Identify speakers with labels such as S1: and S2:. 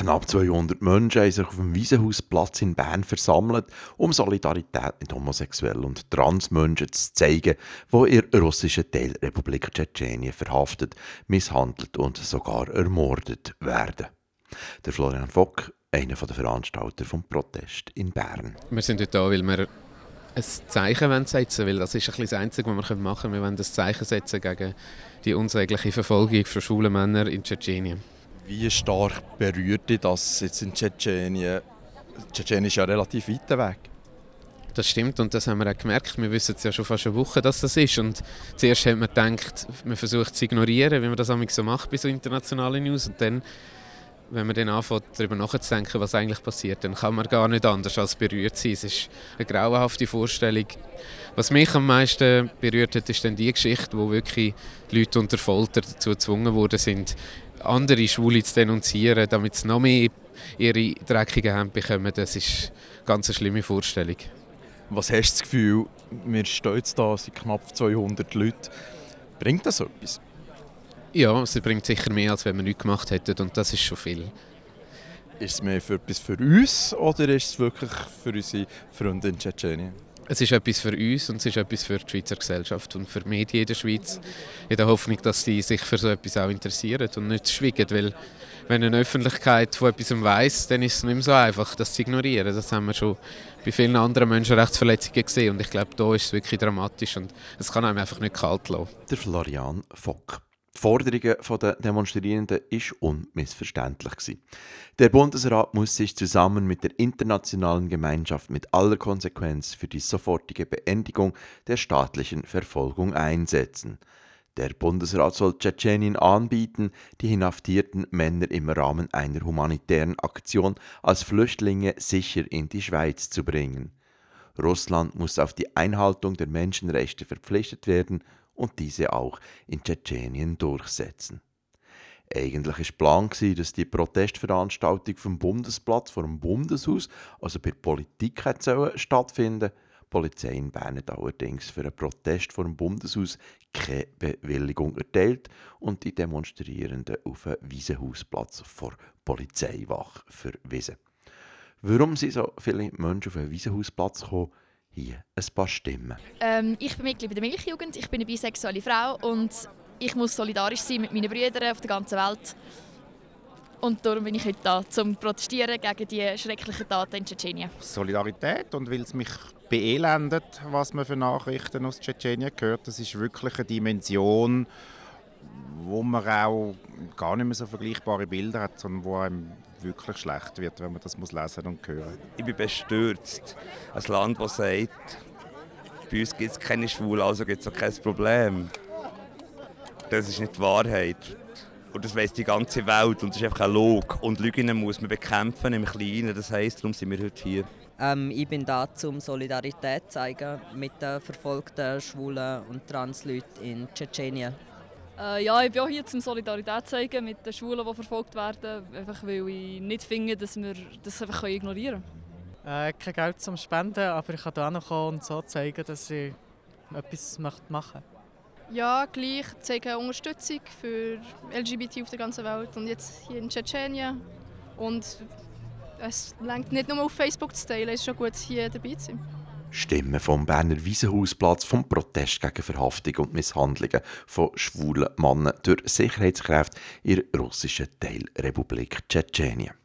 S1: Knapp 200 Menschen haben sich auf dem Wiesenhausplatz in Bern versammelt, um Solidarität mit Homosexuellen und Transmenschen zu zeigen, die in der Teilrepublik Tschetschenien verhaftet, misshandelt und sogar ermordet werden. Der Florian Fock, einer der Veranstalter des Protest in Bern.
S2: Wir sind heute da, weil wir ein Zeichen setzen wollen, weil das ist ein das Einzige, was wir machen können. Wir wollen ein Zeichen setzen gegen die unsägliche Verfolgung von schwulen Männern in Tschetschenien.
S3: Wie stark berührt dich das jetzt in Tschetschenien? Tschetschenien ist ja relativ weit weg.
S2: Das stimmt und das haben wir auch gemerkt. Wir wissen es ja schon fast eine Woche, dass das ist. Und zuerst hat man gedacht, man versucht zu ignorieren, wie man das so macht bei so internationalen News. Und dann, wenn man dann anfängt, darüber nachzudenken, was eigentlich passiert, dann kann man gar nicht anders als berührt sein. Es ist eine grauenhafte Vorstellung. Was mich am meisten berührt hat, ist dann die Geschichte, wo wirklich Leute unter Folter dazu gezwungen worden sind, andere Schwule zu denunzieren, damit sie noch mehr ihre dreckigen Hände bekommen, das ist eine ganz schlimme Vorstellung.
S3: Was hast du das Gefühl, wir stehen jetzt da, sind knapp 200 Leute. Bringt das etwas?
S2: Ja, es bringt sicher mehr, als wenn wir nichts gemacht hätten und das ist schon viel.
S3: Ist es mehr für etwas für uns oder ist es wirklich für unsere Freunde in Tschetschenien?
S2: Es ist etwas für uns und es ist etwas für die Schweizer Gesellschaft und für die Medien in der Schweiz. In der Hoffnung, dass sie sich für so etwas auch interessieren und nicht schweigen. Weil wenn eine Öffentlichkeit von etwas weiss, dann ist es nicht mehr so einfach, das zu ignorieren. Das haben wir schon bei vielen anderen Menschenrechtsverletzungen gesehen und ich glaube, da ist es wirklich dramatisch und es kann einem einfach nicht kalt lassen.
S1: Der Florian Fock. Die Forderungen der Demonstrierenden waren unmissverständlich. Der Bundesrat muss sich zusammen mit der internationalen Gemeinschaft mit aller Konsequenz für die sofortige Beendigung der staatlichen Verfolgung einsetzen. Der Bundesrat soll Tschetschenien anbieten, die inhaftierten Männer im Rahmen einer humanitären Aktion als Flüchtlinge sicher in die Schweiz zu bringen. Russland muss auf die Einhaltung der Menschenrechte verpflichtet werden und diese auch in Tschetschenien durchsetzen. Eigentlich war Plan, dass die Protestveranstaltung vom Bundesplatz vor dem Bundeshaus, also bei Politik, stattfinden Die Polizei in Bern hat allerdings für einen Protest vor dem Bundeshaus keine Bewilligung erteilt und die Demonstrierenden auf einen Wiesenhausplatz vor Polizeiwache verwiesen. Warum sind so viele Menschen auf einen Wiesenhausplatz gekommen, hier ein paar Stimmen.
S4: Ähm, ich bin Mitglied der Milchjugend, ich bin eine bisexuelle Frau und ich muss solidarisch sein mit meinen Brüdern auf der ganzen Welt. Und darum bin ich heute da, um zu protestieren gegen die schrecklichen Taten in Tschetschenien.
S5: Solidarität und weil es mich beelendet, was man für Nachrichten aus Tschetschenien hört. Das ist wirklich eine Dimension, wo man auch gar nicht mehr so vergleichbare Bilder hat, sondern wo einem wirklich schlecht wird, wenn man das muss lesen und hören
S6: Ich bin bestürzt. Ein Land, das sagt, bei uns gibt es keine Schwulen, also gibt es auch kein Problem. Das ist nicht die Wahrheit. Und das weiß die ganze Welt und das ist einfach ein Log. Und Lügen muss man bekämpfen im Kleinen. Das heisst, darum sind wir heute hier.
S7: Ähm, ich bin da, um Solidarität zu zeigen mit den verfolgten Schwulen und Transleuten in Tschetschenien.
S8: Äh, ja, ich bin auch hier zum Solidarität zeigen mit den Schwulen, die verfolgt werden, einfach weil ich nicht finde, dass wir das einfach ignorieren
S9: können. Äh, kein Geld zum Spenden, aber ich kann hier noch kommen und so zeigen, dass ich etwas machen möchte.
S10: Ja, gleich zeigen Unterstützung für LGBT auf der ganzen Welt und jetzt hier in Tschetschenien. Und es lenkt nicht nur auf Facebook zu teilen, es ist schon gut, hier dabei zu sein.
S1: Stimmen vom Berner Wiesenhausplatz vom Protest gegen Verhaftung und Misshandlungen von schwulen Männern durch Sicherheitskräfte in der russischen Teilrepublik Tschetschenien.